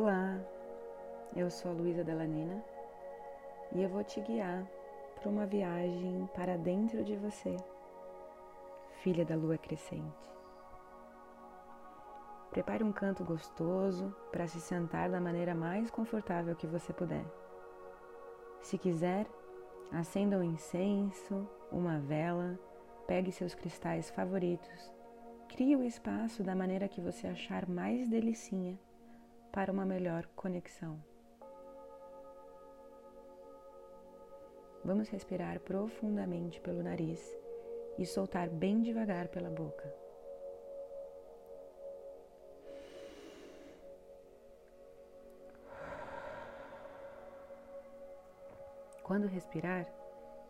Olá, eu sou a Luísa Delanina e eu vou te guiar para uma viagem para dentro de você, filha da lua crescente. Prepare um canto gostoso para se sentar da maneira mais confortável que você puder. Se quiser, acenda um incenso, uma vela, pegue seus cristais favoritos, crie o espaço da maneira que você achar mais delicinha para uma melhor conexão. Vamos respirar profundamente pelo nariz e soltar bem devagar pela boca. Quando respirar,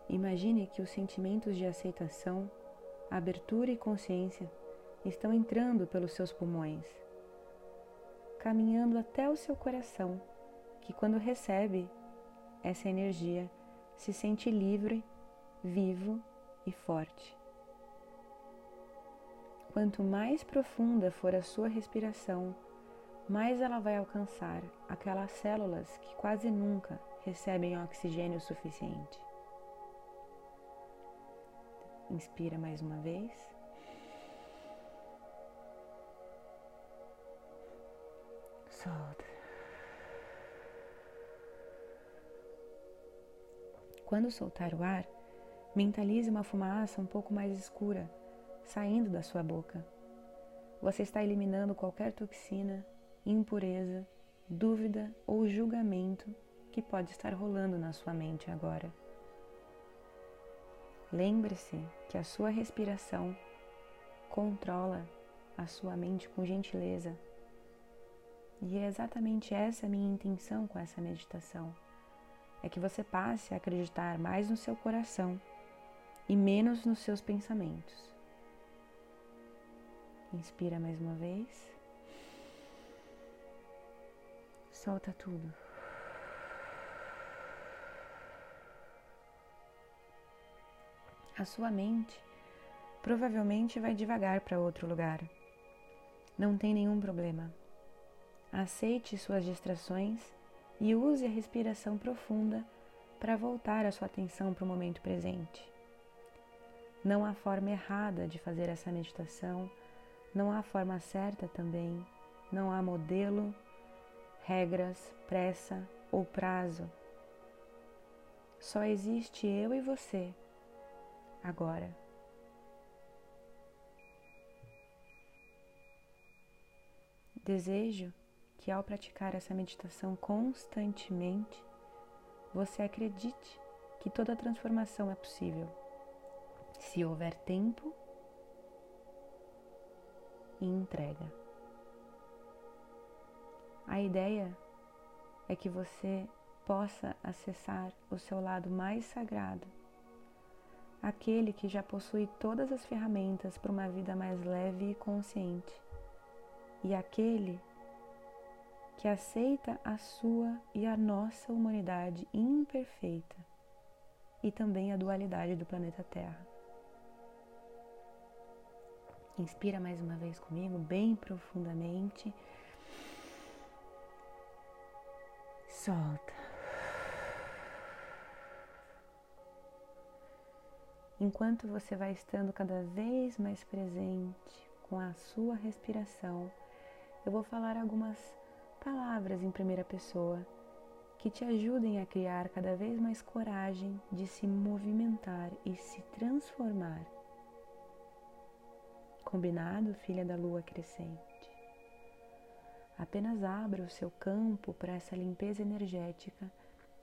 imagine que os sentimentos de aceitação, abertura e consciência estão entrando pelos seus pulmões caminhando até o seu coração, que quando recebe essa energia se sente livre, vivo e forte. Quanto mais profunda for a sua respiração, mais ela vai alcançar aquelas células que quase nunca recebem oxigênio suficiente. Inspira mais uma vez. Solta. Quando soltar o ar, mentalize uma fumaça um pouco mais escura saindo da sua boca. Você está eliminando qualquer toxina, impureza, dúvida ou julgamento que pode estar rolando na sua mente agora. Lembre-se que a sua respiração controla a sua mente com gentileza e é exatamente essa a minha intenção com essa meditação. É que você passe a acreditar mais no seu coração e menos nos seus pensamentos. Inspira mais uma vez. Solta tudo. A sua mente provavelmente vai devagar para outro lugar. Não tem nenhum problema. Aceite suas distrações e use a respiração profunda para voltar a sua atenção para o momento presente. Não há forma errada de fazer essa meditação, não há forma certa também, não há modelo, regras, pressa ou prazo. Só existe eu e você, agora. Desejo que ao praticar essa meditação constantemente, você acredite que toda transformação é possível. Se houver tempo e entrega. A ideia é que você possa acessar o seu lado mais sagrado, aquele que já possui todas as ferramentas para uma vida mais leve e consciente, e aquele que aceita a sua e a nossa humanidade imperfeita e também a dualidade do planeta Terra. Inspira mais uma vez comigo, bem profundamente. Solta. Enquanto você vai estando cada vez mais presente com a sua respiração, eu vou falar algumas palavras em primeira pessoa que te ajudem a criar cada vez mais coragem de se movimentar e se transformar. Combinado, filha da lua crescente? Apenas abra o seu campo para essa limpeza energética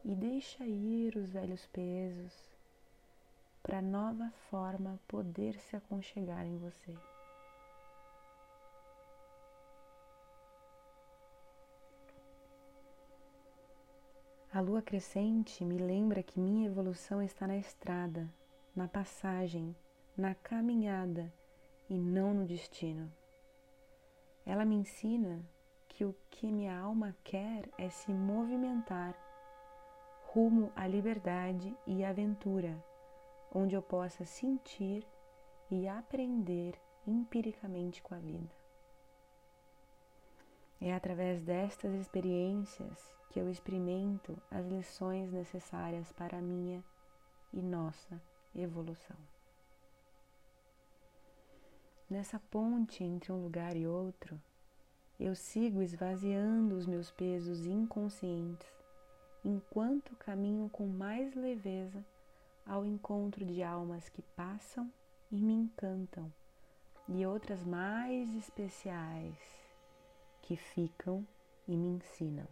e deixa ir os velhos pesos para a nova forma poder se aconchegar em você. A lua crescente me lembra que minha evolução está na estrada, na passagem, na caminhada e não no destino. Ela me ensina que o que minha alma quer é se movimentar rumo à liberdade e aventura, onde eu possa sentir e aprender empiricamente com a vida. É através destas experiências que eu experimento as lições necessárias para a minha e nossa evolução. Nessa ponte entre um lugar e outro, eu sigo esvaziando os meus pesos inconscientes enquanto caminho com mais leveza ao encontro de almas que passam e me encantam e outras mais especiais que ficam e me ensinam.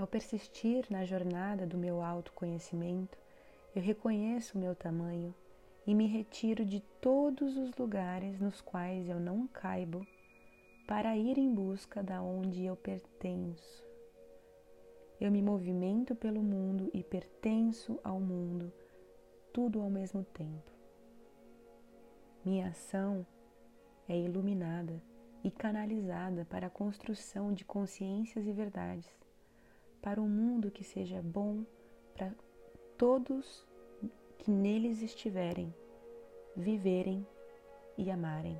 Ao persistir na jornada do meu autoconhecimento, eu reconheço o meu tamanho e me retiro de todos os lugares nos quais eu não caibo para ir em busca da onde eu pertenço. Eu me movimento pelo mundo e pertenço ao mundo, tudo ao mesmo tempo. Minha ação é iluminada e canalizada para a construção de consciências e verdades para um mundo que seja bom para todos que neles estiverem, viverem e amarem.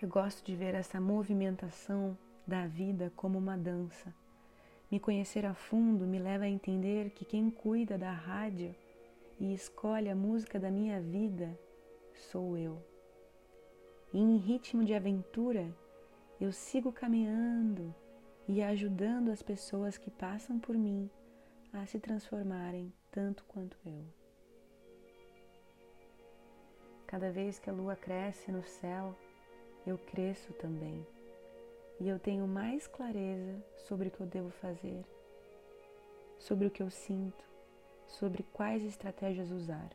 Eu gosto de ver essa movimentação da vida como uma dança. Me conhecer a fundo me leva a entender que quem cuida da rádio e escolhe a música da minha vida sou eu. E em ritmo de aventura, eu sigo caminhando e ajudando as pessoas que passam por mim a se transformarem tanto quanto eu. Cada vez que a lua cresce no céu, eu cresço também e eu tenho mais clareza sobre o que eu devo fazer, sobre o que eu sinto, sobre quais estratégias usar.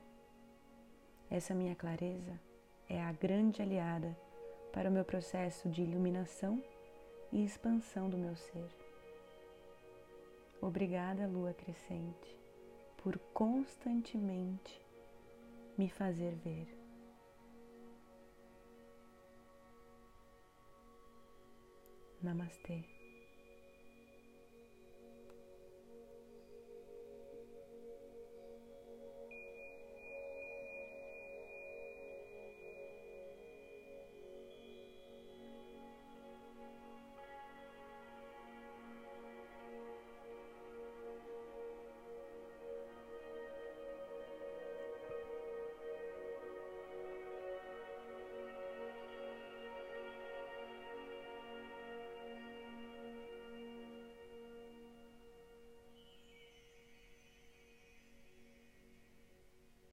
Essa minha clareza é a grande aliada para o meu processo de iluminação e expansão do meu ser. Obrigada, lua crescente, por constantemente me fazer ver. Namastê.